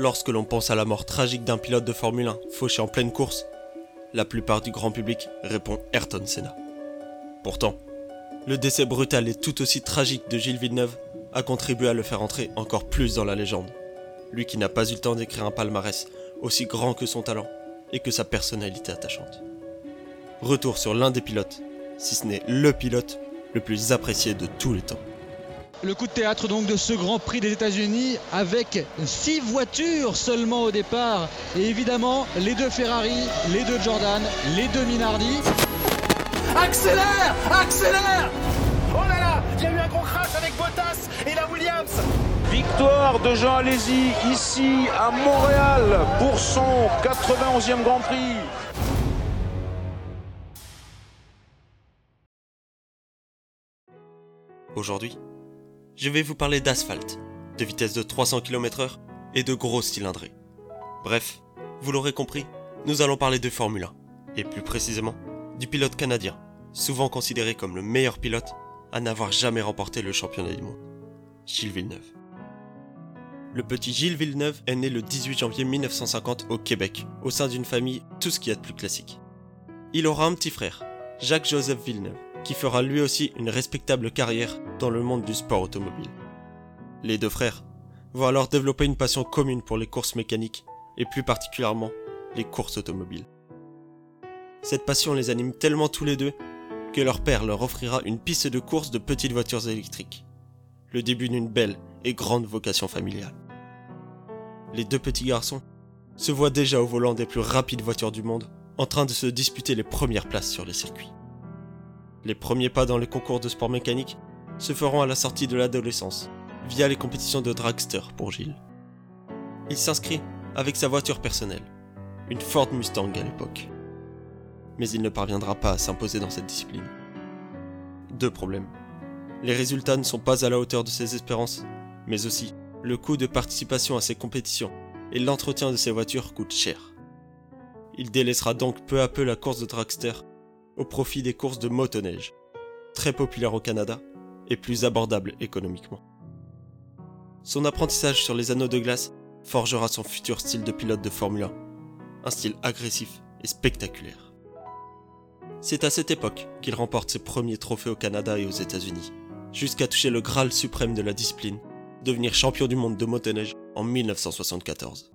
Lorsque l'on pense à la mort tragique d'un pilote de Formule 1 fauché en pleine course, la plupart du grand public répond Ayrton Senna. Pourtant, le décès brutal et tout aussi tragique de Gilles Villeneuve a contribué à le faire entrer encore plus dans la légende. Lui qui n'a pas eu le temps d'écrire un palmarès aussi grand que son talent et que sa personnalité attachante. Retour sur l'un des pilotes, si ce n'est le pilote le plus apprécié de tous les temps. Le coup de théâtre donc de ce Grand Prix des États-Unis avec six voitures seulement au départ et évidemment les deux Ferrari, les deux Jordan, les deux Minardi. Accélère Accélère Oh là là Il y a eu un gros crash avec Bottas et la Williams Victoire de Jean Alési ici à Montréal pour son 91e Grand Prix. Aujourd'hui, je vais vous parler d'asphalte, de vitesse de 300 km/h et de gros cylindrées. Bref, vous l'aurez compris, nous allons parler de Formule 1, et plus précisément du pilote canadien, souvent considéré comme le meilleur pilote à n'avoir jamais remporté le championnat du monde, Gilles Villeneuve. Le petit Gilles Villeneuve est né le 18 janvier 1950 au Québec, au sein d'une famille tout ce qu'il y a de plus classique. Il aura un petit frère, Jacques-Joseph Villeneuve, qui fera lui aussi une respectable carrière dans le monde du sport automobile. Les deux frères vont alors développer une passion commune pour les courses mécaniques et plus particulièrement les courses automobiles. Cette passion les anime tellement tous les deux que leur père leur offrira une piste de course de petites voitures électriques. Le début d'une belle et grande vocation familiale. Les deux petits garçons se voient déjà au volant des plus rapides voitures du monde, en train de se disputer les premières places sur les circuits. Les premiers pas dans les concours de sport mécanique se feront à la sortie de l'adolescence, via les compétitions de dragster pour Gilles. Il s'inscrit avec sa voiture personnelle, une Ford Mustang à l'époque. Mais il ne parviendra pas à s'imposer dans cette discipline. Deux problèmes. Les résultats ne sont pas à la hauteur de ses espérances, mais aussi le coût de participation à ces compétitions et l'entretien de ses voitures coûtent cher. Il délaissera donc peu à peu la course de dragster au profit des courses de motoneige, très populaires au Canada et plus abordables économiquement. Son apprentissage sur les anneaux de glace forgera son futur style de pilote de Formule 1, un style agressif et spectaculaire. C'est à cette époque qu'il remporte ses premiers trophées au Canada et aux États-Unis, jusqu'à toucher le Graal suprême de la discipline, devenir champion du monde de motoneige en 1974.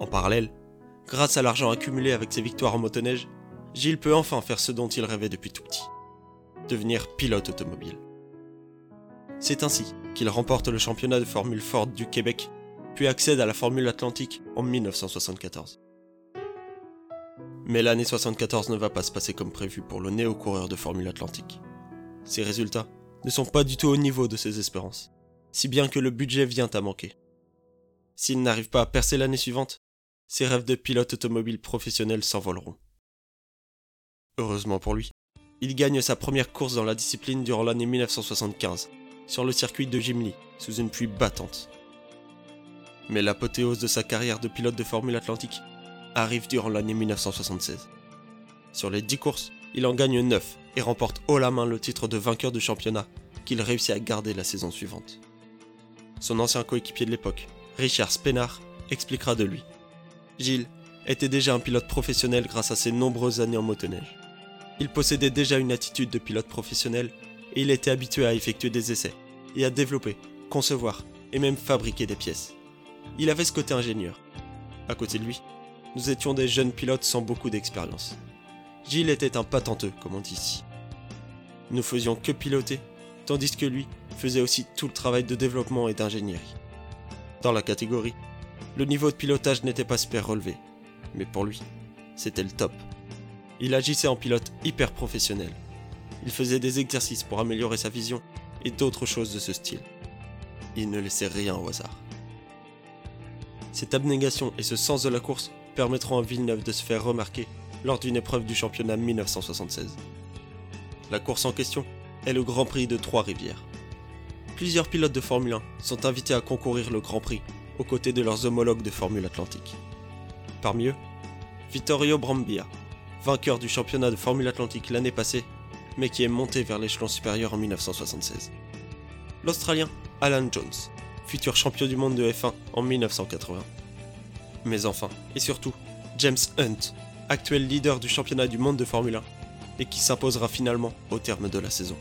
En parallèle, grâce à l'argent accumulé avec ses victoires en motoneige, Gilles peut enfin faire ce dont il rêvait depuis tout petit. Devenir pilote automobile. C'est ainsi qu'il remporte le championnat de Formule Ford du Québec, puis accède à la Formule Atlantique en 1974. Mais l'année 74 ne va pas se passer comme prévu pour le néo-coureur de Formule Atlantique. Ses résultats ne sont pas du tout au niveau de ses espérances, si bien que le budget vient à manquer. S'il n'arrive pas à percer l'année suivante, ses rêves de pilote automobile professionnel s'envoleront. Heureusement pour lui, il gagne sa première course dans la discipline durant l'année 1975, sur le circuit de Gimli, sous une pluie battante. Mais l'apothéose de sa carrière de pilote de Formule Atlantique arrive durant l'année 1976. Sur les 10 courses, il en gagne 9 et remporte haut la main le titre de vainqueur du championnat qu'il réussit à garder la saison suivante. Son ancien coéquipier de l'époque, Richard Spenard, expliquera de lui. Gilles était déjà un pilote professionnel grâce à ses nombreuses années en motoneige. Il possédait déjà une attitude de pilote professionnel et il était habitué à effectuer des essais et à développer, concevoir et même fabriquer des pièces. Il avait ce côté ingénieur. À côté de lui, nous étions des jeunes pilotes sans beaucoup d'expérience. Gilles était un patenteux, comme on dit ici. Nous faisions que piloter, tandis que lui faisait aussi tout le travail de développement et d'ingénierie. Dans la catégorie, le niveau de pilotage n'était pas super relevé, mais pour lui, c'était le top. Il agissait en pilote hyper professionnel. Il faisait des exercices pour améliorer sa vision et d'autres choses de ce style. Il ne laissait rien au hasard. Cette abnégation et ce sens de la course permettront à Villeneuve de se faire remarquer lors d'une épreuve du championnat 1976. La course en question est le Grand Prix de Trois-Rivières. Plusieurs pilotes de Formule 1 sont invités à concourir le Grand Prix aux côtés de leurs homologues de Formule Atlantique. Parmi eux, Vittorio Brambilla, vainqueur du championnat de Formule Atlantique l'année passée, mais qui est monté vers l'échelon supérieur en 1976. L'Australien Alan Jones, futur champion du monde de F1 en 1980. Mais enfin, et surtout, James Hunt, actuel leader du championnat du monde de Formule 1, et qui s'imposera finalement au terme de la saison.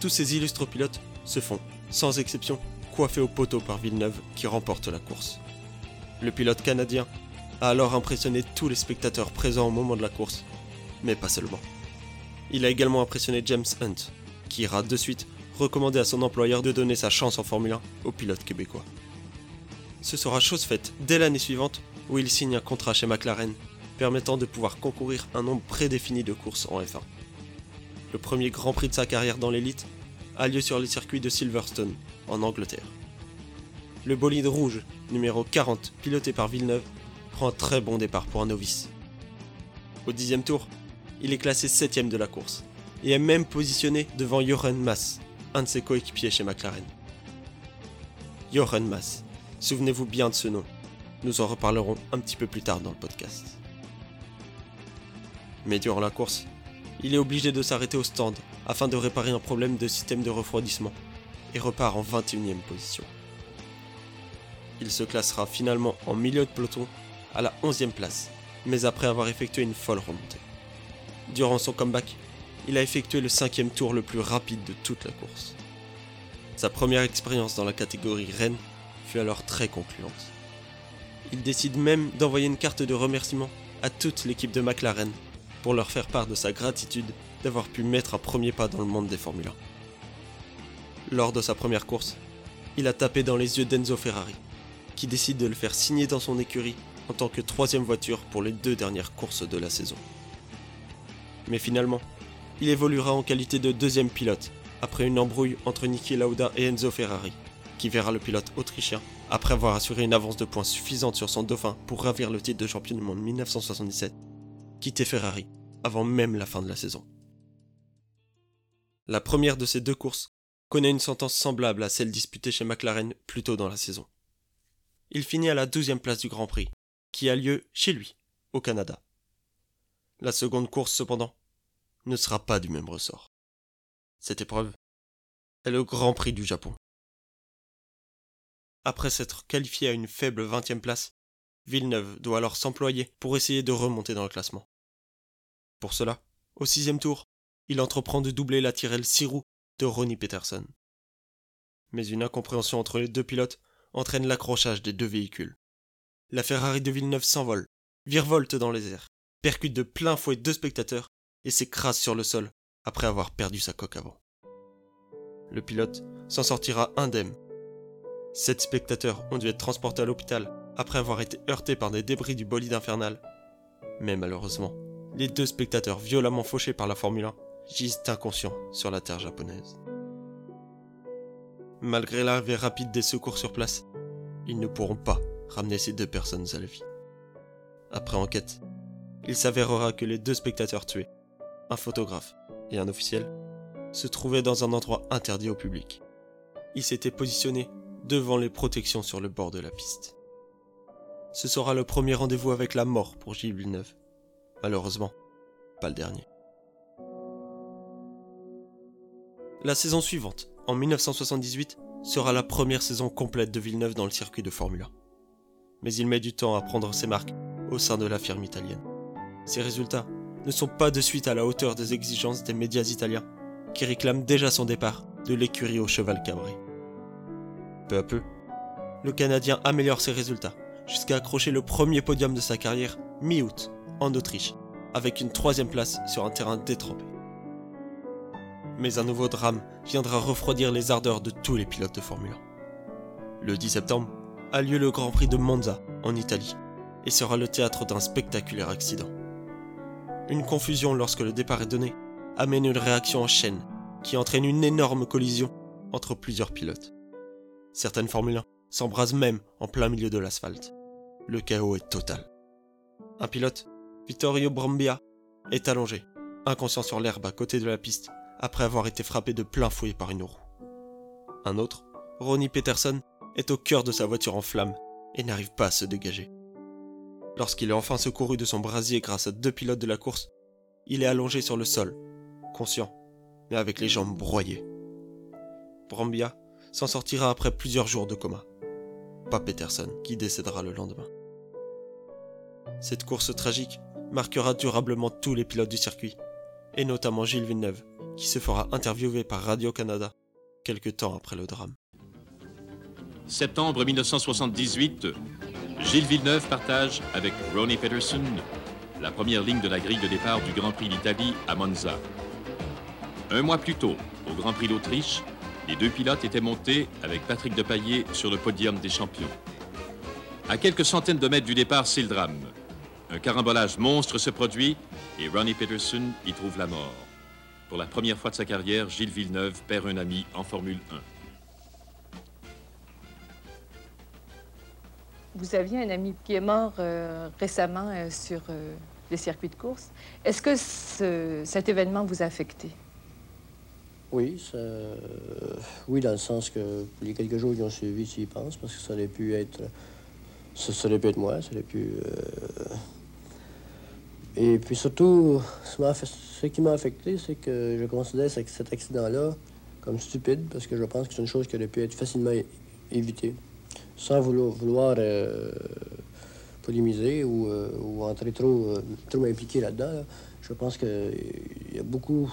Tous ces illustres pilotes se font, sans exception, coiffés au poteau par Villeneuve qui remporte la course. Le pilote canadien a alors impressionné tous les spectateurs présents au moment de la course, mais pas seulement. Il a également impressionné James Hunt, qui ira de suite recommander à son employeur de donner sa chance en Formule 1 au pilote québécois. Ce sera chose faite dès l'année suivante où il signe un contrat chez McLaren permettant de pouvoir concourir un nombre prédéfini de courses en F1. Le premier Grand Prix de sa carrière dans l'élite a lieu sur le circuit de Silverstone, en Angleterre. Le bolide rouge, numéro 40, piloté par Villeneuve, un très bon départ pour un novice. Au dixième tour, il est classé 7ème de la course, et est même positionné devant Jochen Mass, un de ses coéquipiers chez McLaren. Jochen Mass, souvenez-vous bien de ce nom, nous en reparlerons un petit peu plus tard dans le podcast. Mais durant la course, il est obligé de s'arrêter au stand afin de réparer un problème de système de refroidissement et repart en 21ème position. Il se classera finalement en milieu de peloton à la 11ème place, mais après avoir effectué une folle remontée. Durant son comeback, il a effectué le cinquième tour le plus rapide de toute la course. Sa première expérience dans la catégorie Rennes fut alors très concluante. Il décide même d'envoyer une carte de remerciement à toute l'équipe de McLaren pour leur faire part de sa gratitude d'avoir pu mettre un premier pas dans le monde des Formule 1. Lors de sa première course, il a tapé dans les yeux d'Enzo Ferrari, qui décide de le faire signer dans son écurie en tant que troisième voiture pour les deux dernières courses de la saison. Mais finalement, il évoluera en qualité de deuxième pilote, après une embrouille entre Niki Lauda et Enzo Ferrari, qui verra le pilote autrichien, après avoir assuré une avance de points suffisante sur son dauphin pour ravir le titre de champion du monde 1977, quitter Ferrari avant même la fin de la saison. La première de ces deux courses connaît une sentence semblable à celle disputée chez McLaren plus tôt dans la saison. Il finit à la douzième place du Grand Prix, qui a lieu chez lui, au Canada. La seconde course, cependant, ne sera pas du même ressort. Cette épreuve est le Grand Prix du Japon. Après s'être qualifié à une faible vingtième place, Villeneuve doit alors s'employer pour essayer de remonter dans le classement. Pour cela, au sixième tour, il entreprend de doubler la tirelle 6 roues de Ronnie Peterson. Mais une incompréhension entre les deux pilotes entraîne l'accrochage des deux véhicules. La Ferrari de Villeneuve s'envole, virevolte dans les airs, percute de plein fouet deux spectateurs et s'écrase sur le sol après avoir perdu sa coque avant. Le pilote s'en sortira indemne. Sept spectateurs ont dû être transportés à l'hôpital après avoir été heurtés par des débris du bolide infernal. Mais malheureusement, les deux spectateurs violemment fauchés par la Formule 1 gisent inconscients sur la terre japonaise. Malgré l'arrivée rapide des secours sur place, ils ne pourront pas ramener ces deux personnes à la vie. Après enquête, il s'avérera que les deux spectateurs tués, un photographe et un officiel, se trouvaient dans un endroit interdit au public. Ils s'étaient positionnés devant les protections sur le bord de la piste. Ce sera le premier rendez-vous avec la mort pour Gilles Villeneuve. Malheureusement, pas le dernier. La saison suivante, en 1978, sera la première saison complète de Villeneuve dans le circuit de Formule 1. Mais il met du temps à prendre ses marques au sein de la firme italienne. Ses résultats ne sont pas de suite à la hauteur des exigences des médias italiens, qui réclament déjà son départ de l'écurie au cheval cabré. Peu à peu, le Canadien améliore ses résultats, jusqu'à accrocher le premier podium de sa carrière mi-août en Autriche, avec une troisième place sur un terrain détrempé. Mais un nouveau drame viendra refroidir les ardeurs de tous les pilotes de Formule 1. Le 10 septembre a lieu le Grand Prix de Monza, en Italie, et sera le théâtre d'un spectaculaire accident. Une confusion lorsque le départ est donné amène une réaction en chaîne qui entraîne une énorme collision entre plusieurs pilotes. Certaines Formule 1 s'embrasent même en plein milieu de l'asphalte. Le chaos est total. Un pilote Vittorio Brambia est allongé, inconscient sur l'herbe à côté de la piste, après avoir été frappé de plein fouet par une roue. Un autre, Ronnie Peterson, est au cœur de sa voiture en flammes et n'arrive pas à se dégager. Lorsqu'il est enfin secouru de son brasier grâce à deux pilotes de la course, il est allongé sur le sol, conscient, mais avec les jambes broyées. Brambia s'en sortira après plusieurs jours de coma. Pas Peterson, qui décédera le lendemain. Cette course tragique marquera durablement tous les pilotes du circuit, et notamment Gilles Villeneuve, qui se fera interviewer par Radio-Canada quelques temps après le drame. Septembre 1978, Gilles Villeneuve partage avec Ronnie Peterson la première ligne de la grille de départ du Grand Prix d'Italie à Monza. Un mois plus tôt, au Grand Prix d'Autriche, les deux pilotes étaient montés avec Patrick Depailler sur le podium des champions. À quelques centaines de mètres du départ, c'est le drame. Un carambolage monstre se produit et Ronnie Peterson y trouve la mort. Pour la première fois de sa carrière, Gilles Villeneuve perd un ami en Formule 1. Vous aviez un ami qui est mort euh, récemment euh, sur euh, les circuits de course. Est-ce que ce- cet événement vous a affecté? Oui, ça, oui, dans le sens que les quelques jours qui ont suivi, tu y penses, parce que ça aurait pu être, ça, ça aurait pu être moi, ça aurait pu. Et puis surtout, ce, qui m'a affecté, c'est que je considère ce- cet accident-là comme stupide, parce que je pense que c'est une chose qui aurait pu être facilement évitée, sans vouloir, euh, polémiser ou, euh, ou entrer trop, euh, trop m'impliquer là-dedans. là. Je pense qu'il y a beaucoup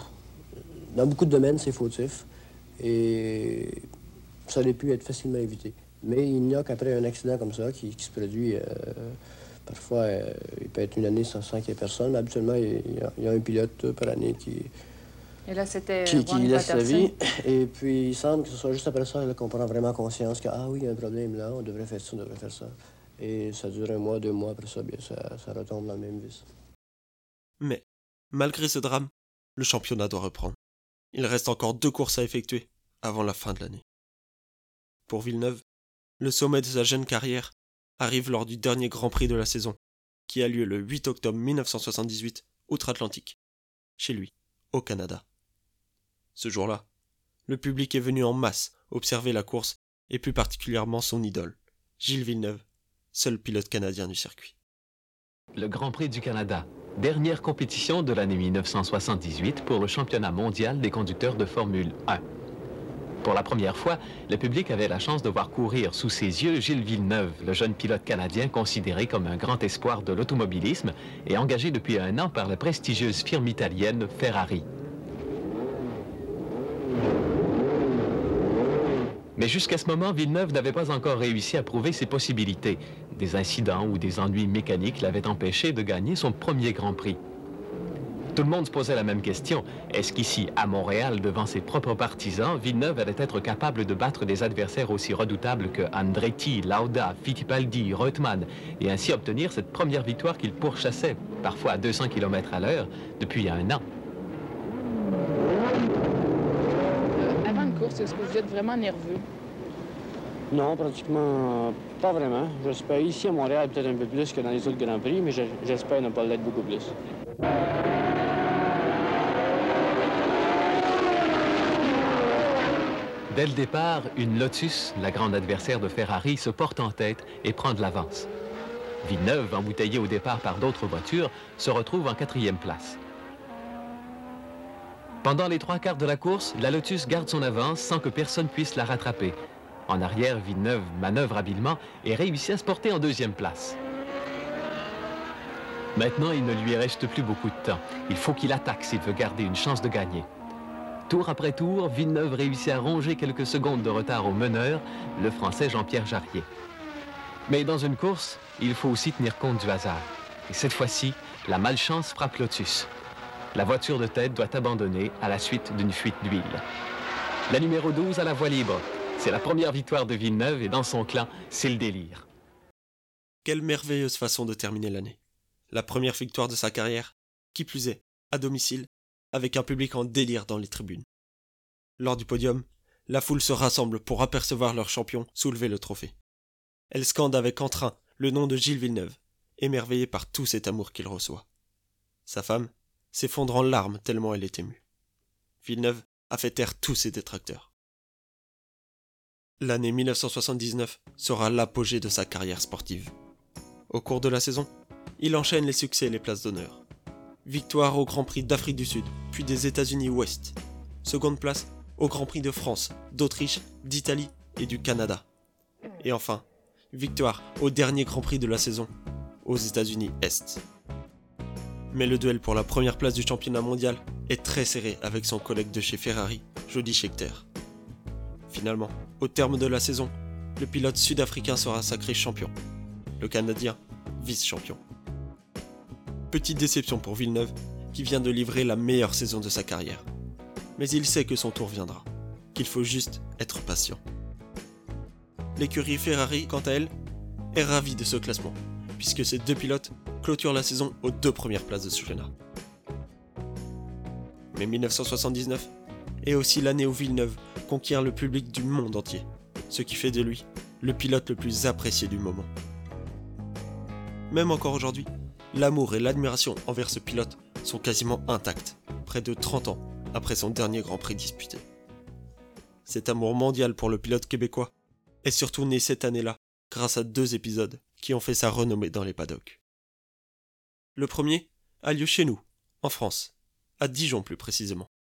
dans beaucoup de domaines, c'est fautif. Et ça aurait pu être facilement évité. Mais il n'y a qu'après un accident comme ça qui, se produit, euh, parfois, il peut être une année sans, sans qu'il y ait personne. Mais habituellement, il y a un pilote par année qui, Et là, c'était qui, qui laisse sa vie. Et puis, il semble que ce soit juste après ça qu'on prend vraiment conscience que, ah oui, il y a un problème là, on devrait faire ça, on devrait faire ça. Et ça dure un mois, deux mois, après ça, bien, ça, ça retombe dans le même vice. Mais, malgré ce drame, le championnat doit reprendre. Il reste encore deux courses à effectuer avant la fin de l'année. Pour Villeneuve, le sommet de sa jeune carrière arrive lors du dernier Grand Prix de la saison, qui a lieu le 8 octobre 1978, outre-Atlantique, chez lui, au Canada. Ce jour-là, le public est venu en masse observer la course et plus particulièrement son idole, Gilles Villeneuve, seul pilote canadien du circuit. Le Grand Prix du Canada, dernière compétition de l'année 1978 pour le championnat mondial des conducteurs de Formule 1. Pour la première fois, le public avait la chance de voir courir sous ses yeux Gilles Villeneuve, le jeune pilote canadien considéré comme un grand espoir de l'automobilisme et engagé depuis un an par la prestigieuse firme italienne Ferrari. Mais jusqu'à ce moment, Villeneuve n'avait pas encore réussi à prouver ses possibilités. Des incidents ou des ennuis mécaniques l'avaient empêché de gagner son premier Grand Prix. Tout le monde se posait la même question. Est-ce qu'ici, à Montréal, devant ses propres partisans, Villeneuve allait être capable de battre des adversaires aussi redoutables que Andretti, Lauda, Fittipaldi, Reutemann, et ainsi obtenir cette première victoire qu'il pourchassait, parfois à 200 km à l'heure, depuis un an? Euh, avant une course, est-ce que vous êtes vraiment nerveux? Non, pratiquement pas vraiment. J'espère ici à Montréal peut-être un peu plus que dans les autres Grands Prix, mais j'espère ne pas l'être beaucoup plus. Dès le départ, une Lotus, la grande adversaire de Ferrari, se porte en tête et prend de l'avance. Villeneuve, embouteillé au départ par d'autres voitures, se retrouve en quatrième place. Pendant les trois quarts de la course, la Lotus garde son avance sans que personne puisse la rattraper. En arrière, Villeneuve manœuvre habilement et réussit à se porter en deuxième place. Maintenant, il ne lui reste plus beaucoup de temps. Il faut qu'il attaque s'il veut garder une chance de gagner. Tour après tour, Villeneuve réussit à ronger quelques secondes de retard au meneur, le Français Jean-Pierre Jarrier. Mais dans une course, il faut aussi tenir compte du hasard. Et cette fois-ci, la malchance frappe Lotus. La voiture de tête doit abandonner à la suite d'une fuite d'huile. La numéro 12 à la voie libre. C'est la première victoire de Villeneuve et dans son clan, c'est le délire. Quelle merveilleuse façon de terminer l'année. La première victoire de sa carrière, qui plus est, à domicile, avec un public en délire dans les tribunes. Lors du podium, la foule se rassemble pour apercevoir leur champion soulever le trophée. Elle scande avec entrain le nom de Gilles Villeneuve, émerveillée par tout cet amour qu'il reçoit. Sa femme s'effondre en larmes tellement elle est émue. Villeneuve a fait taire tous ses détracteurs. L'année 1979 sera l'apogée de sa carrière sportive. Au cours de la saison, il enchaîne les succès et les places d'honneur. Victoire au Grand Prix d'Afrique du Sud, puis des États-Unis Ouest. Seconde place au Grand Prix de France, d'Autriche, d'Italie et du Canada. Et enfin, victoire au dernier Grand Prix de la saison, aux États-Unis Est. Mais le duel pour la première place du championnat mondial est très serré avec son collègue de chez Ferrari, Jody Scheckter. Finalement, au terme de la saison, le pilote sud-africain sera sacré champion, le Canadien vice-champion. Petite déception pour Villeneuve, qui vient de livrer la meilleure saison de sa carrière. Mais il sait que son tour viendra, qu'il faut juste être patient. L'écurie Ferrari, quant à elle, est ravie de ce classement, puisque ces deux pilotes clôturent la saison aux deux premières places de championnat. Mais 1979 est aussi l'année où Villeneuve conquiert le public du monde entier, ce qui fait de lui le pilote le plus apprécié du moment. Même encore aujourd'hui, l'amour et l'admiration envers ce pilote sont quasiment intacts, près de 30 ans après son dernier Grand Prix disputé. Cet amour mondial pour le pilote québécois est surtout né cette année-là grâce à deux épisodes qui ont fait sa renommée dans les paddocks. Le premier a lieu chez nous, en France, à Dijon plus précisément.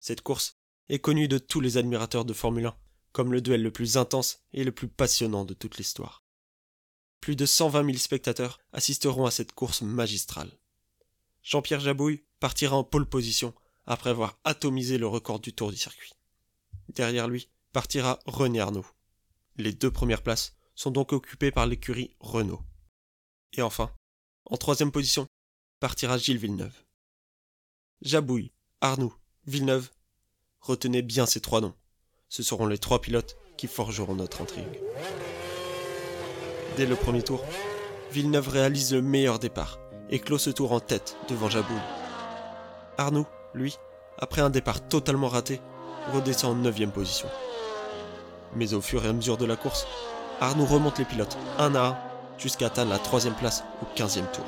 Cette course est connue de tous les admirateurs de Formule 1 comme le duel le plus intense et le plus passionnant de toute l'histoire. Plus de 120 000 spectateurs assisteront à cette course magistrale. Jean-Pierre Jabouille partira en pole position après avoir atomisé le record du tour du circuit. Derrière lui partira René Arnoux. Les deux premières places sont donc occupées par l'écurie Renault. Et enfin, en troisième position, partira Gilles Villeneuve. Jabouille, Arnoux, Villeneuve, retenez bien ces trois noms. Ce seront les trois pilotes qui forgeront notre intrigue. Dès le premier tour, Villeneuve réalise le meilleur départ et clôt ce tour en tête devant Jabouille. Arnoux, lui, après un départ totalement raté, redescend en 9 position. Mais au fur et à mesure de la course, Arnoux remonte les pilotes un à un jusqu'à atteindre la troisième place au 15e tour.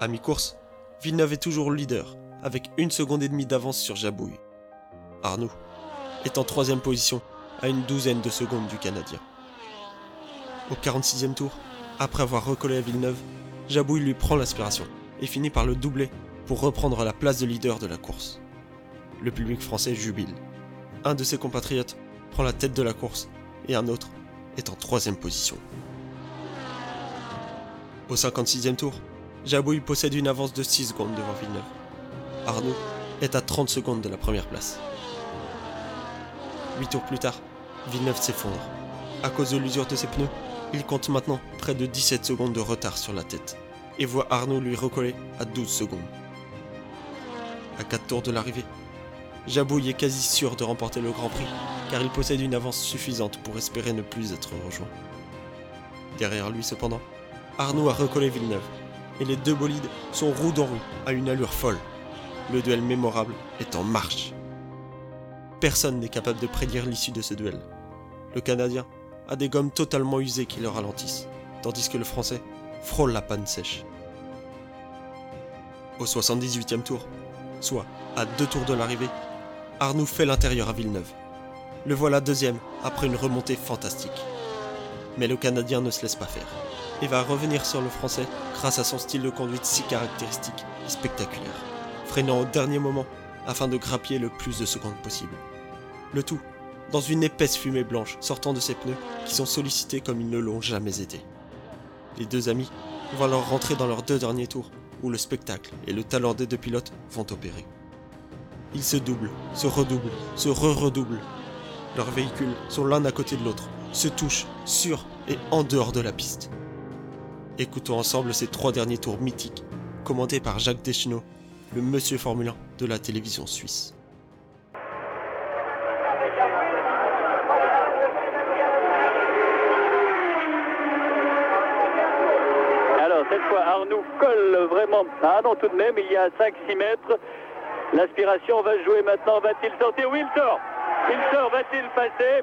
À mi-course, Villeneuve est toujours leader, avec une seconde et demie d'avance sur Jabouille. Arnoux est en troisième position, à une douzaine de secondes du Canadien. Au 46e tour, après avoir recollé à Villeneuve, Jabouille lui prend l'aspiration et finit par le doubler pour reprendre la place de leader de la course. Le public français jubile. Un de ses compatriotes prend la tête de la course et un autre est en troisième position. Au 56e tour, Jabouille possède une avance de 6 secondes devant Villeneuve. Arnaud est à 30 secondes de la première place. 8 tours plus tard, Villeneuve s'effondre. À cause de l'usure de ses pneus, il compte maintenant près de 17 secondes de retard sur la tête et voit Arnaud lui recoller à 12 secondes. À 4 tours de l'arrivée, Jabouille est quasi sûr de remporter le Grand Prix car il possède une avance suffisante pour espérer ne plus être rejoint. Derrière lui cependant, Arnaud a recollé Villeneuve et les deux bolides sont roue dans roue à une allure folle. Le duel mémorable est en marche. Personne n'est capable de prédire l'issue de ce duel. Le Canadien a des gommes totalement usées qui le ralentissent, tandis que le Français frôle la panne sèche. Au 78e tour, soit à deux tours de l'arrivée, Arnoux fait l'intérieur à Villeneuve. Le voilà deuxième après une remontée fantastique. Mais le Canadien ne se laisse pas faire et va revenir sur le Français grâce à son style de conduite si caractéristique et spectaculaire, freinant au dernier moment afin de grappiller le plus de secondes possible. Le tout dans une épaisse fumée blanche sortant de ses pneus qui sont sollicités comme ils ne l'ont jamais été. Les deux amis vont alors rentrer dans leurs deux derniers tours où le spectacle et le talent des deux pilotes vont opérer. Ils se doublent, se redoublent, se re-redoublent. Leurs véhicules sont l'un à côté de l'autre, se touchent sur et en dehors de la piste. Écoutons ensemble ces trois derniers tours mythiques, commentés par Jacques Deschenaux, le monsieur Formule 1 de la télévision suisse. Alors cette fois Arnoux colle vraiment. Ah non tout de même, il y a 5-6 mètres. L'aspiration va jouer maintenant. Va-t-il sortir Oui, il sort. Il sort. Va-t-il passer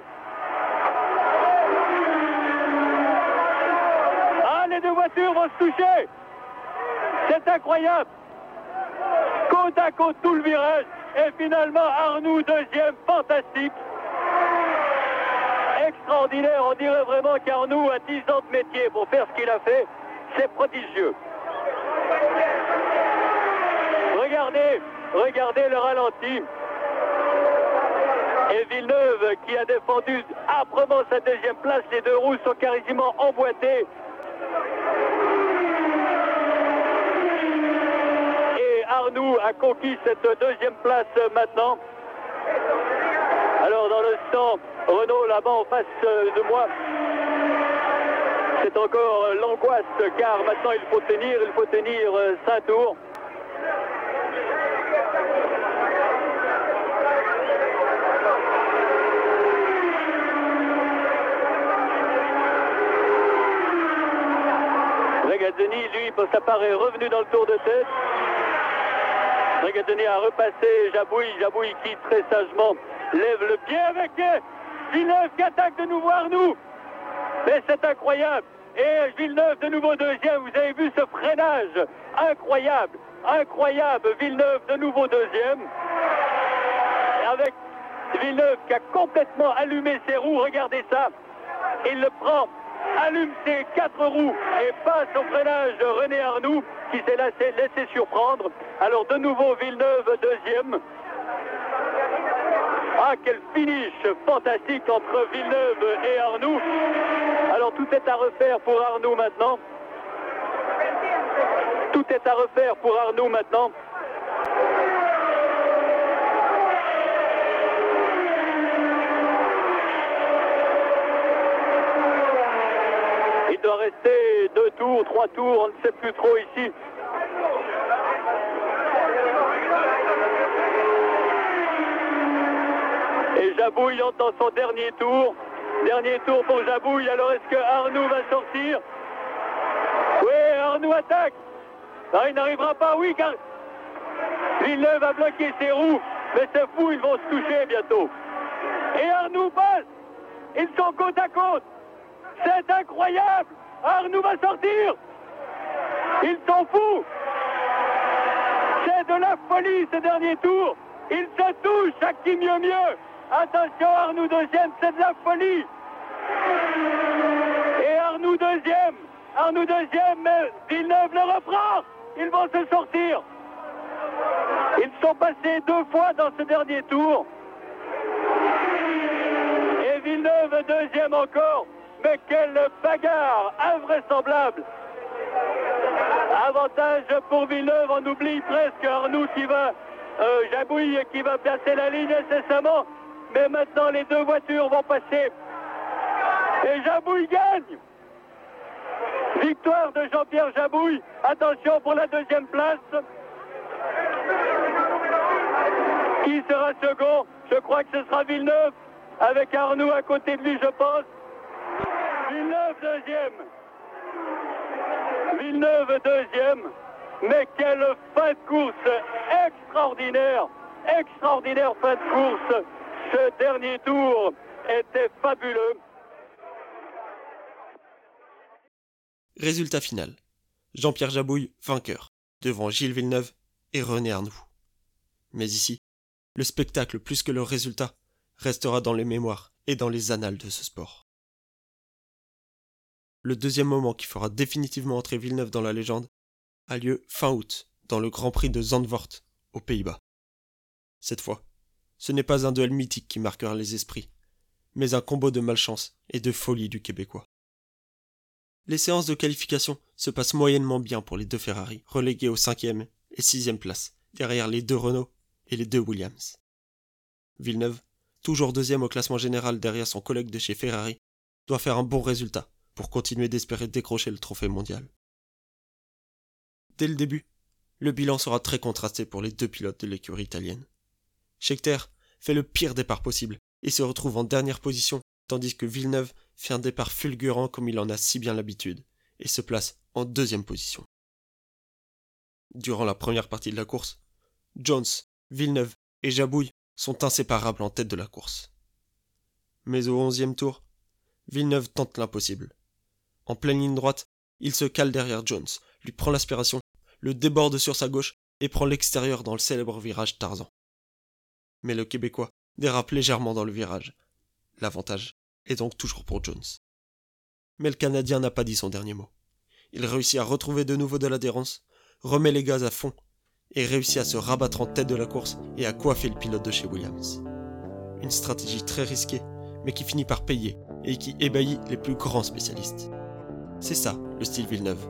Ah, les deux voitures vont se toucher. C'est incroyable. Côte à côte tout le virage. Et finalement, Arnoux, deuxième, fantastique. Extraordinaire. On dirait vraiment qu'Arnoux a 10 ans de métier pour faire ce qu'il a fait. C'est prodigieux. Regardez, regardez le ralenti. Et Villeneuve qui a défendu âprement sa deuxième place. Les deux roues sont quasiment emboîtées. Arnoux a conquis cette deuxième place maintenant. Alors dans le stand, Renault là-bas en face de moi. C'est encore l'angoisse car maintenant il faut tenir, il faut tenir 5 tours. Regazzoni, lui, pour sa part, est revenu dans le tour de tête. Regazzoni a repassé Jabouille, Jabouille qui très sagement lève le pied avec Villeneuve qui attaque de nouveau Arnoux. Mais c'est incroyable. Et Villeneuve de nouveau deuxième, vous avez vu ce freinage? Incroyable, incroyable. Villeneuve de nouveau deuxième. Avec Villeneuve qui a complètement allumé ses roues, regardez ça. Il le prend, allume ses quatre roues et passe au freinage de René Arnoux qui s'est laissé, laissé surprendre. Alors de nouveau Villeneuve deuxième. Ah, quel finish fantastique entre Villeneuve et Arnoux. Alors tout est à refaire pour Arnoux maintenant. Tout est à refaire pour Arnoux maintenant. Il doit rester deux tours, trois tours, on ne sait plus trop ici. Et Jabouille entre dans son dernier tour. Dernier tour pour Jabouille. Alors est-ce que Arnoux va sortir? Oui, Arnoux attaque. Non, il n'arrivera pas, oui, car Villeneuve a bloqué ses roues. Mais c'est fou, ils vont se toucher bientôt. Et Arnoux passe. Ils sont côte à côte. C'est incroyable. Arnoux va sortir. Ils sont fous. C'est de la folie ce dernier tour. Ils se touchent, chaque qui mieux mieux. Attention, Arnoux deuxième, c'est de la folie. Et Arnoux deuxième. Arnoux deuxième, mais Villeneuve le reprend. Ils vont se sortir. Ils sont passés deux fois dans ce dernier tour. Et Villeneuve deuxième encore. Mais quelle bagarre invraisemblable. Avantage pour Villeneuve, on oublie presque Arnoux qui va, euh, Jabouille qui va placer la ligne incessamment. Mais maintenant, les deux voitures vont passer. Et Jabouille gagne. Victoire de Jean-Pierre Jabouille. Attention pour la deuxième place. Qui sera second? Je crois que ce sera Villeneuve. Avec Arnoux à côté de lui, je pense. Villeneuve deuxième. Villeneuve deuxième. Mais quelle fin de course extraordinaire. Extraordinaire fin de course. Ce dernier tour était fabuleux. Résultat final. Jean-Pierre Jabouille, vainqueur, devant Gilles Villeneuve et René Arnoux. Mais ici, le spectacle plus que le résultat restera dans les mémoires et dans les annales de ce sport. Le deuxième moment qui fera définitivement entrer Villeneuve dans la légende a lieu fin août, dans le Grand Prix de Zandvoort, aux Pays-Bas. Cette fois, ce n'est pas un duel mythique qui marquera les esprits, mais un combo de malchance et de folie du Québécois. Les séances de qualification se passent moyennement bien pour les deux Ferrari, relégués aux cinquième et sixième place, derrière les deux Renault et les deux Williams. Villeneuve, toujours deuxième au classement général derrière son collègue de chez Ferrari, doit faire un bon résultat pour continuer d'espérer décrocher le trophée mondial. Dès le début, le bilan sera très contrasté pour les deux pilotes de l'écurie italienne. Scheckter fait le pire départ possible et se retrouve en dernière position, tandis que Villeneuve fait un départ fulgurant comme il en a si bien l'habitude, et se place en deuxième position. Durant la première partie de la course, Jones, Villeneuve et Jabouille sont inséparables en tête de la course. Mais au onzième tour, Villeneuve tente l'impossible. En pleine ligne droite, il se cale derrière Jones, lui prend l'aspiration, le déborde sur sa gauche et prend l'extérieur dans le célèbre virage Tarzan. Mais le Québécois dérape légèrement dans le virage. L'avantage est donc toujours pour Jones. Mais le Canadien n'a pas dit son dernier mot. Il réussit à retrouver de nouveau de l'adhérence, remet les gaz à fond et réussit à se rabattre en tête de la course et à coiffer le pilote de chez Williams. une stratégie très risquée, mais qui finit par payer et qui ébahit les plus grands spécialistes. C'est ça, le style Villeneuve.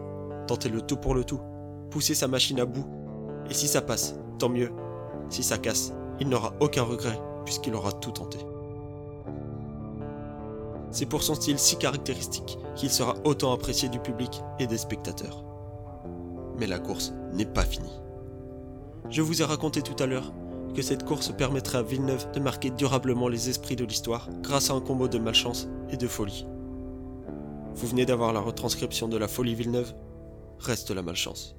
Tenter le tout pour le tout, pousser sa machine à bout, et si ça passe, tant mieux. Si ça casse, il n'aura aucun regret, puisqu'il aura tout tenté. C'est pour son style si caractéristique qu'il sera autant apprécié du public et des spectateurs. Mais la course n'est pas finie. Je vous ai raconté tout à l'heure que cette course permettrait à Villeneuve de marquer durablement les esprits de l'histoire grâce à un combo de malchance et de folie. Vous venez d'avoir la retranscription de la folie Villeneuve, reste la malchance.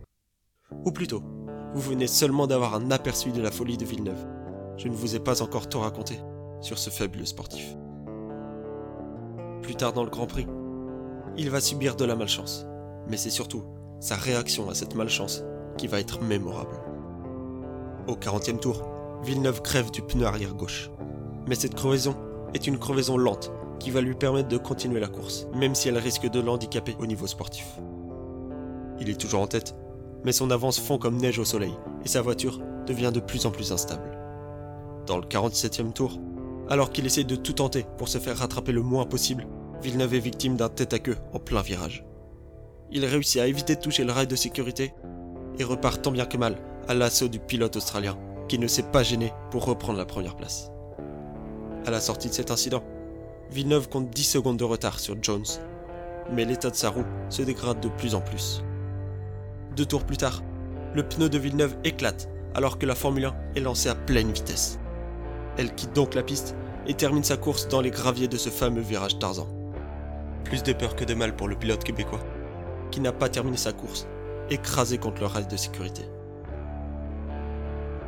Ou plutôt, vous venez seulement d'avoir un aperçu de la folie de Villeneuve. Je ne vous ai pas encore tout raconté sur ce faible sportif. Plus tard dans le Grand Prix, il va subir de la malchance, mais c'est surtout sa réaction à cette malchance qui va être mémorable. Au 40e tour, Villeneuve crève du pneu arrière gauche. Mais cette crevaison est une crevaison lente qui va lui permettre de continuer la course, même si elle risque de l'handicaper au niveau sportif. Il est toujours en tête, mais son avance fond comme neige au soleil et sa voiture devient de plus en plus instable. Dans le 47e tour, alors qu'il essaie de tout tenter pour se faire rattraper le moins possible, Villeneuve est victime d'un tête à queue en plein virage. Il réussit à éviter de toucher le rail de sécurité et repart tant bien que mal à l'assaut du pilote australien qui ne s'est pas gêné pour reprendre la première place. À la sortie de cet incident, Villeneuve compte 10 secondes de retard sur Jones, mais l'état de sa roue se dégrade de plus en plus. Deux tours plus tard, le pneu de Villeneuve éclate alors que la Formule 1 est lancée à pleine vitesse. Elle quitte donc la piste et termine sa course dans les graviers de ce fameux virage Tarzan. Plus de peur que de mal pour le pilote québécois, qui n'a pas terminé sa course, écrasé contre le rail de sécurité.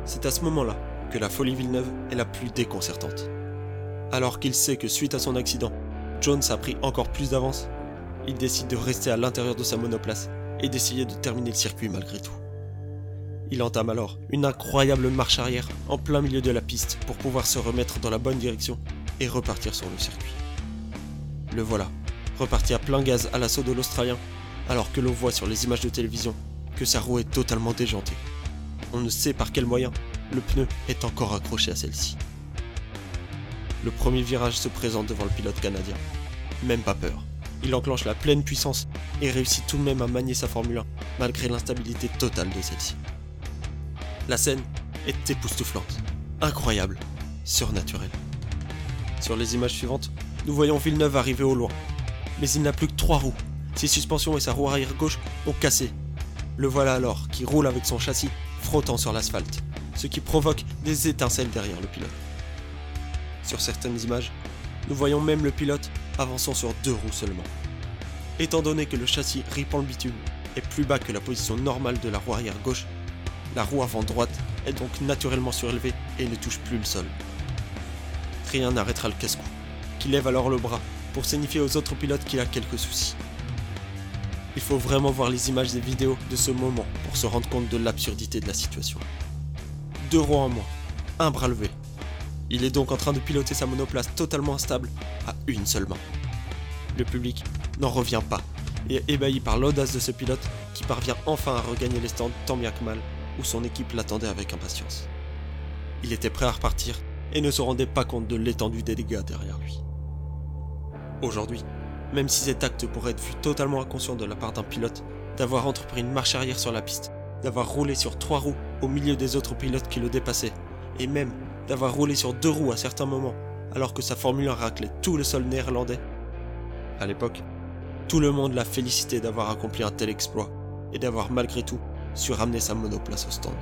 C'est à ce moment-là que la folie Villeneuve est la plus déconcertante. Alors qu'il sait que suite à son accident, Jones a pris encore plus d'avance, il décide de rester à l'intérieur de sa monoplace et d'essayer de terminer le circuit malgré tout. Il entame alors une incroyable marche arrière en plein milieu de la piste pour pouvoir se remettre dans la bonne direction et repartir sur le circuit. Le voilà, reparti à plein gaz à l'assaut de l'Australien, alors que l'on voit sur les images de télévision que sa roue est totalement déjantée. On ne sait par quel moyen le pneu est encore accroché à celle-ci. Le premier virage se présente devant le pilote canadien. Même pas peur. Il enclenche la pleine puissance et réussit tout de même à manier sa Formule 1 malgré l'instabilité totale de celle-ci. La scène est époustouflante, incroyable, surnaturelle. Sur les images suivantes, nous voyons Villeneuve arriver au loin. Mais il n'a plus que trois roues. Ses suspensions et sa roue arrière gauche ont cassé. Le voilà alors qui roule avec son châssis frottant sur l'asphalte, ce qui provoque des étincelles derrière le pilote. Sur certaines images, nous voyons même le pilote avançant sur deux roues seulement. Étant donné que le châssis ripant le bitume est plus bas que la position normale de la roue arrière gauche, la roue avant droite est donc naturellement surélevée et ne touche plus le sol. Rien n'arrêtera le casse-cou, qui lève alors le bras pour signifier aux autres pilotes qu'il a quelques soucis. Il faut vraiment voir les images et vidéos de ce moment pour se rendre compte de l'absurdité de la situation. Deux roues en moins, un bras levé. Il est donc en train de piloter sa monoplace totalement instable à une seule main. Le public n'en revient pas et est ébahi par l'audace de ce pilote qui parvient enfin à regagner les stands tant bien que mal où son équipe l'attendait avec impatience. Il était prêt à repartir et ne se rendait pas compte de l'étendue des dégâts derrière lui. Aujourd'hui, même si cet acte pourrait être vu totalement inconscient de la part d'un pilote, d'avoir entrepris une marche arrière sur la piste, d'avoir roulé sur trois roues au milieu des autres pilotes qui le dépassaient, et même d'avoir roulé sur deux roues à certains moments, alors que sa Formule 1 raclait tout le sol néerlandais. À l'époque, tout le monde l'a félicité d'avoir accompli un tel exploit, et d'avoir malgré tout su ramener sa monoplace au stand.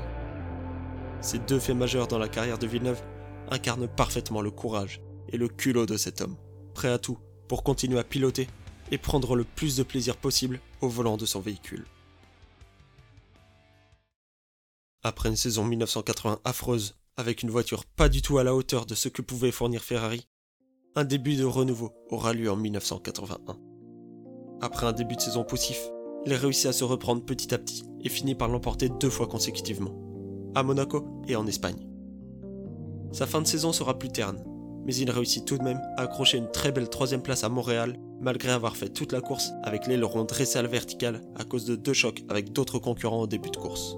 Ces deux faits majeurs dans la carrière de Villeneuve incarnent parfaitement le courage et le culot de cet homme, prêt à tout pour continuer à piloter et prendre le plus de plaisir possible au volant de son véhicule. Après une saison 1980 affreuse, avec une voiture pas du tout à la hauteur de ce que pouvait fournir Ferrari, un début de renouveau aura lieu en 1981. Après un début de saison poussif, il réussit à se reprendre petit à petit et finit par l'emporter deux fois consécutivement, à Monaco et en Espagne. Sa fin de saison sera plus terne, mais il réussit tout de même à accrocher une très belle troisième place à Montréal, malgré avoir fait toute la course avec l'aileron dressé à la verticale à cause de deux chocs avec d'autres concurrents au début de course.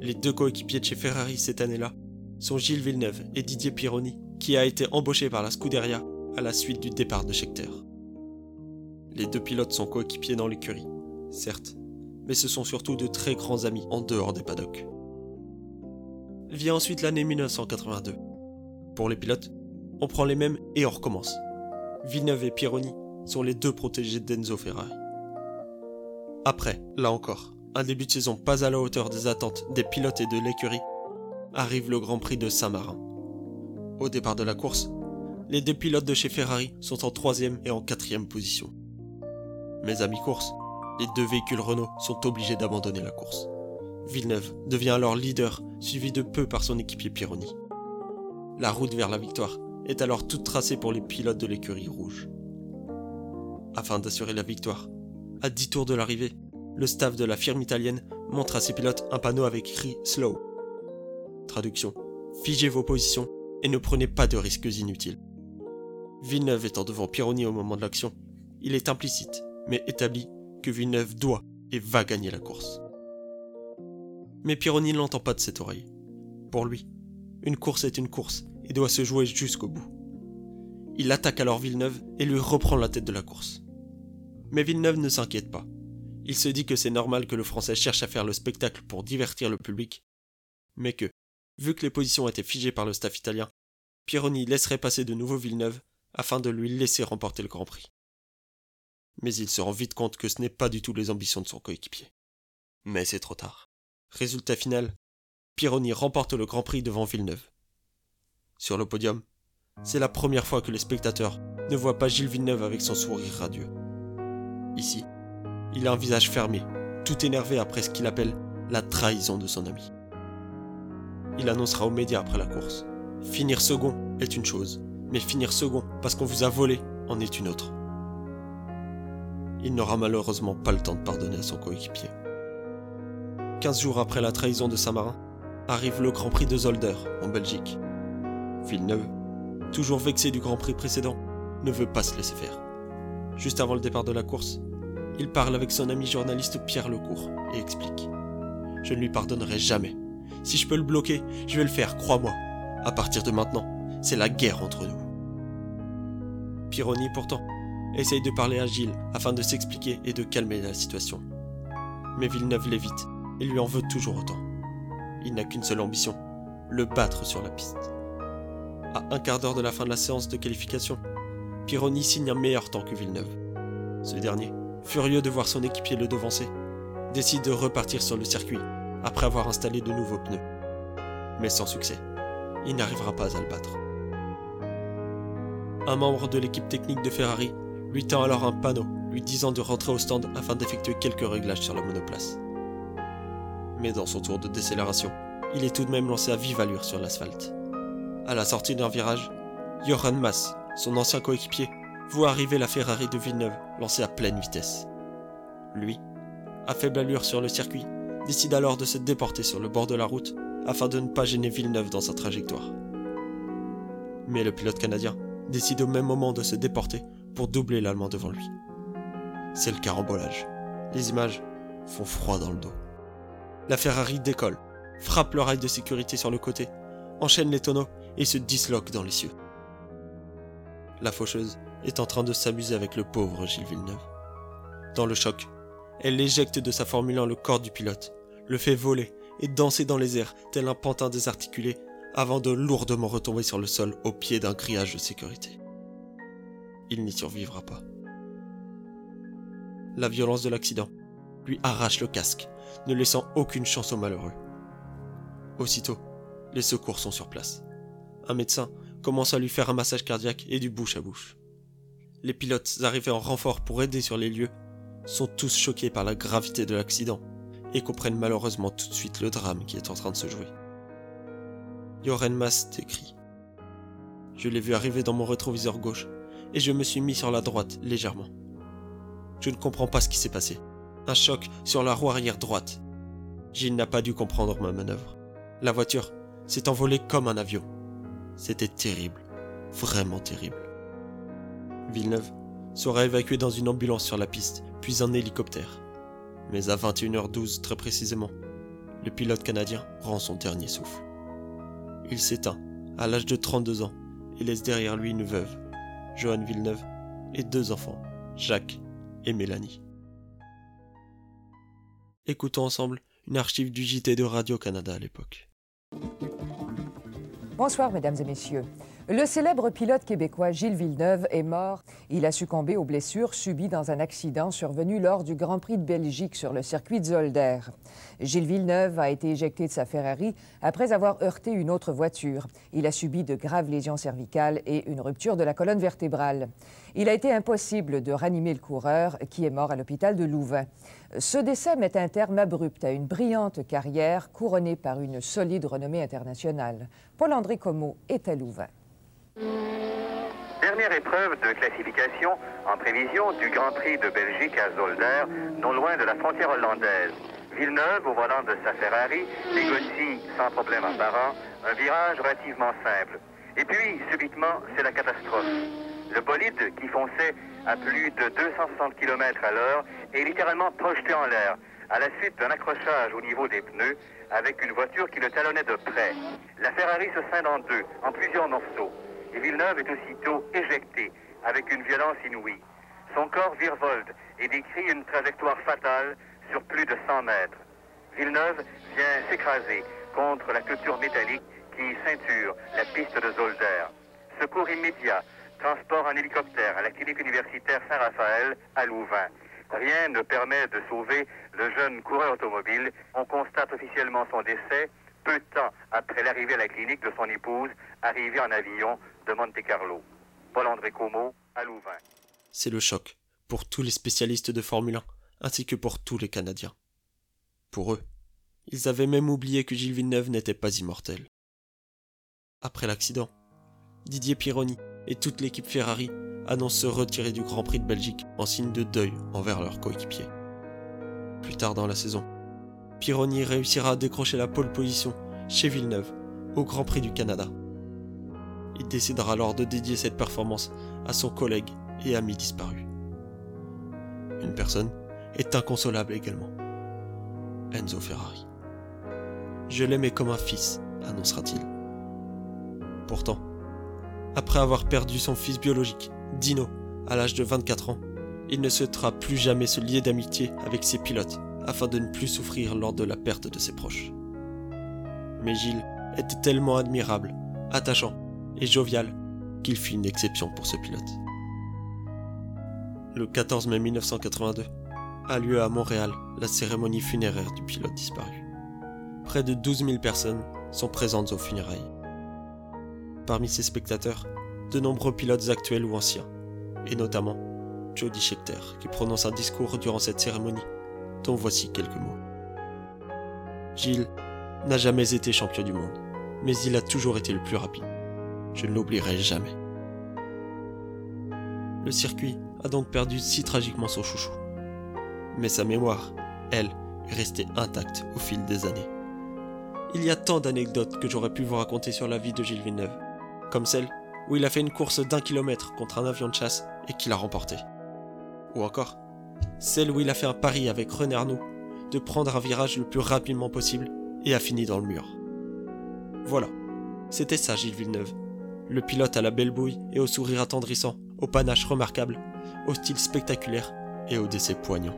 Les deux coéquipiers de chez Ferrari cette année-là sont Gilles Villeneuve et Didier Pironi, qui a été embauché par la Scuderia à la suite du départ de Scheckter. Les deux pilotes sont coéquipiers dans l'écurie, certes, mais ce sont surtout de très grands amis en dehors des paddocks. Vient ensuite l'année 1982. Pour les pilotes, on prend les mêmes et on recommence. Villeneuve et Pironi sont les deux protégés d'Enzo Ferrari. Après, là encore, un début de saison pas à la hauteur des attentes des pilotes et de l'écurie, arrive le Grand Prix de Saint-Marin. Au départ de la course, les deux pilotes de chez Ferrari sont en troisième et en quatrième position. Mais à mi-course, les deux véhicules Renault sont obligés d'abandonner la course. Villeneuve devient alors leader, suivi de peu par son équipier Pironi. La route vers la victoire est alors toute tracée pour les pilotes de l'écurie rouge. Afin d'assurer la victoire, à 10 tours de l'arrivée, le staff de la firme italienne montre à ses pilotes un panneau avec écrit Slow. Traduction Figez vos positions et ne prenez pas de risques inutiles. Villeneuve étant devant Pironi au moment de l'action, il est implicite, mais établi, que Villeneuve doit et va gagner la course. Mais Pironi ne l'entend pas de cette oreille. Pour lui, une course est une course et doit se jouer jusqu'au bout. Il attaque alors Villeneuve et lui reprend la tête de la course. Mais Villeneuve ne s'inquiète pas. Il se dit que c'est normal que le Français cherche à faire le spectacle pour divertir le public, mais que, vu que les positions étaient figées par le staff italien, Pironi laisserait passer de nouveau Villeneuve afin de lui laisser remporter le Grand Prix. Mais il se rend vite compte que ce n'est pas du tout les ambitions de son coéquipier. Mais c'est trop tard. Résultat final, Pironi remporte le Grand Prix devant Villeneuve. Sur le podium, c'est la première fois que les spectateurs ne voient pas Gilles Villeneuve avec son sourire radieux. Ici, il a un visage fermé, tout énervé après ce qu'il appelle la trahison de son ami. Il annoncera aux médias après la course. Finir second est une chose, mais finir second parce qu'on vous a volé en est une autre. Il n'aura malheureusement pas le temps de pardonner à son coéquipier. 15 jours après la trahison de Saint-Marin, arrive le Grand Prix de Zolder, en Belgique. Villeneuve, toujours vexé du Grand Prix précédent, ne veut pas se laisser faire. Juste avant le départ de la course, il parle avec son ami journaliste Pierre Lecourt et explique Je ne lui pardonnerai jamais. Si je peux le bloquer, je vais le faire, crois-moi. À partir de maintenant, c'est la guerre entre nous. Pironi, pourtant, essaye de parler à Gilles afin de s'expliquer et de calmer la situation. Mais Villeneuve l'évite et lui en veut toujours autant. Il n'a qu'une seule ambition, le battre sur la piste. À un quart d'heure de la fin de la séance de qualification, Pironi signe un meilleur temps que Villeneuve. Ce dernier, furieux de voir son équipier le devancer, décide de repartir sur le circuit après avoir installé de nouveaux pneus. Mais sans succès, il n'arrivera pas à le battre. Un membre de l'équipe technique de Ferrari lui tend alors un panneau lui disant de rentrer au stand afin d'effectuer quelques réglages sur la monoplace. Mais dans son tour de décélération, il est tout de même lancé à vive allure sur l'asphalte. À la sortie d'un virage, Johan Mass, son ancien coéquipier, voit arriver la Ferrari de Villeneuve lancée à pleine vitesse. Lui, à faible allure sur le circuit, décide alors de se déporter sur le bord de la route afin de ne pas gêner Villeneuve dans sa trajectoire. Mais le pilote canadien décide au même moment de se déporter pour doubler l'Allemand devant lui. C'est le carambolage. Les images font froid dans le dos. La Ferrari décolle, frappe le rail de sécurité sur le côté, enchaîne les tonneaux et se disloque dans les cieux. La faucheuse est en train de s'amuser avec le pauvre Gilles Villeneuve. Dans le choc, elle éjecte de sa Formule 1 le corps du pilote, le fait voler et danser dans les airs tel un pantin désarticulé avant de lourdement retomber sur le sol au pied d'un grillage de sécurité. Il n'y survivra pas. La violence de l'accident lui arrache le casque, ne laissant aucune chance au malheureux. Aussitôt, les secours sont sur place. Un médecin commence à lui faire un massage cardiaque et du bouche à bouche. Les pilotes arrivés en renfort pour aider sur les lieux sont tous choqués par la gravité de l'accident et comprennent malheureusement tout de suite le drame qui est en train de se jouer. Joren Mas décrit Je l'ai vu arriver dans mon rétroviseur gauche et je me suis mis sur la droite légèrement. Je ne comprends pas ce qui s'est passé. Un choc sur la roue arrière droite. Gilles n'a pas dû comprendre ma manœuvre. La voiture s'est envolée comme un avion. C'était terrible, vraiment terrible. Villeneuve sera évacué dans une ambulance sur la piste, puis en hélicoptère. Mais à 21h12 très précisément, le pilote canadien rend son dernier souffle. Il s'éteint à l'âge de 32 ans et laisse derrière lui une veuve, Johan Villeneuve, et deux enfants, Jacques et Mélanie. Écoutons ensemble une archive du JT de Radio-Canada à l'époque. Bonsoir, mesdames et messieurs. Le célèbre pilote québécois Gilles Villeneuve est mort. Il a succombé aux blessures subies dans un accident survenu lors du Grand Prix de Belgique sur le circuit de Zolder. Gilles Villeneuve a été éjecté de sa Ferrari après avoir heurté une autre voiture. Il a subi de graves lésions cervicales et une rupture de la colonne vertébrale. Il a été impossible de ranimer le coureur qui est mort à l'hôpital de Louvain. Ce décès met un terme abrupt à une brillante carrière couronnée par une solide renommée internationale. Paul-André Comeau est à Louvain. Dernière épreuve de classification en prévision du Grand Prix de Belgique à Zolder, non loin de la frontière hollandaise. Villeneuve, au volant de sa Ferrari, négocie sans problème apparent un virage relativement simple. Et puis, subitement, c'est la catastrophe. Le bolide, qui fonçait à plus de 260 km à l'heure, est littéralement projeté en l'air à la suite d'un accrochage au niveau des pneus avec une voiture qui le talonnait de près. La Ferrari se scinde en deux, en plusieurs morceaux Villeneuve est aussitôt éjecté avec une violence inouïe. Son corps virevolte et décrit une trajectoire fatale sur plus de 100 mètres. Villeneuve vient s'écraser contre la clôture métallique qui ceinture la piste de Zolder. Secours immédiat, transport en hélicoptère à la clinique universitaire Saint-Raphaël à Louvain. Rien ne permet de sauver le jeune coureur automobile. On constate officiellement son décès peu de temps après l'arrivée à la clinique de son épouse, arrivée en avion à Louvain. C'est le choc pour tous les spécialistes de Formule 1, ainsi que pour tous les Canadiens. Pour eux, ils avaient même oublié que Gilles Villeneuve n'était pas immortel. Après l'accident, Didier Pironi et toute l'équipe Ferrari annoncent se retirer du Grand Prix de Belgique en signe de deuil envers leurs coéquipiers. Plus tard dans la saison, Pironi réussira à décrocher la pole position chez Villeneuve au Grand Prix du Canada. Il décidera alors de dédier cette performance à son collègue et ami disparu. Une personne est inconsolable également. Enzo Ferrari. Je l'aimais comme un fils, annoncera-t-il. Pourtant, après avoir perdu son fils biologique, Dino, à l'âge de 24 ans, il ne souhaitera plus jamais se lier d'amitié avec ses pilotes afin de ne plus souffrir lors de la perte de ses proches. Mais Gilles était tellement admirable, attachant et jovial qu'il fit une exception pour ce pilote. Le 14 mai 1982 a lieu à Montréal la cérémonie funéraire du pilote disparu. Près de 12 000 personnes sont présentes aux funérailles. Parmi ces spectateurs, de nombreux pilotes actuels ou anciens, et notamment Jody Scheckter qui prononce un discours durant cette cérémonie dont voici quelques mots. Gilles n'a jamais été champion du monde, mais il a toujours été le plus rapide. Je ne l'oublierai jamais. Le circuit a donc perdu si tragiquement son chouchou. Mais sa mémoire, elle, est restée intacte au fil des années. Il y a tant d'anecdotes que j'aurais pu vous raconter sur la vie de Gilles Villeneuve, comme celle où il a fait une course d'un kilomètre contre un avion de chasse et qu'il a remporté. Ou encore, celle où il a fait un pari avec René Arnoux de prendre un virage le plus rapidement possible et a fini dans le mur. Voilà, c'était ça Gilles Villeneuve, le pilote à la belle bouille et au sourire attendrissant, au panache remarquable, au style spectaculaire et au décès poignant.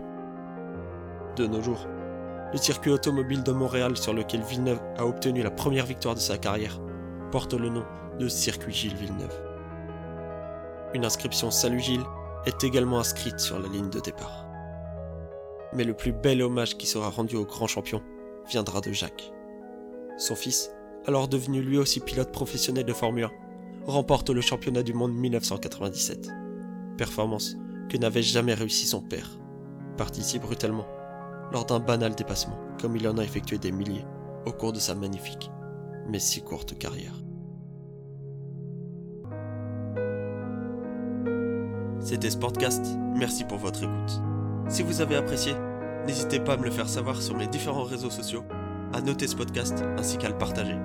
De nos jours, le circuit automobile de Montréal sur lequel Villeneuve a obtenu la première victoire de sa carrière porte le nom de Circuit Gilles Villeneuve. Une inscription Salut Gilles est également inscrite sur la ligne de départ. Mais le plus bel hommage qui sera rendu au grand champion viendra de Jacques. Son fils, alors devenu lui aussi pilote professionnel de Formule 1, remporte le championnat du monde 1997. Performance que n'avait jamais réussi son père, parti si brutalement, lors d'un banal dépassement, comme il en a effectué des milliers au cours de sa magnifique, mais si courte carrière. C'était Sportcast, merci pour votre écoute. Si vous avez apprécié, n'hésitez pas à me le faire savoir sur mes différents réseaux sociaux, à noter ce ainsi qu'à le partager.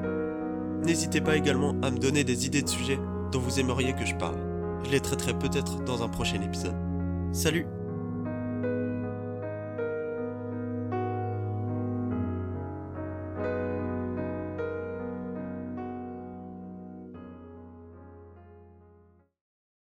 N'hésitez pas également à me donner des idées de sujets dont vous aimeriez que je parle. Je les traiterai peut-être dans un prochain épisode. Salut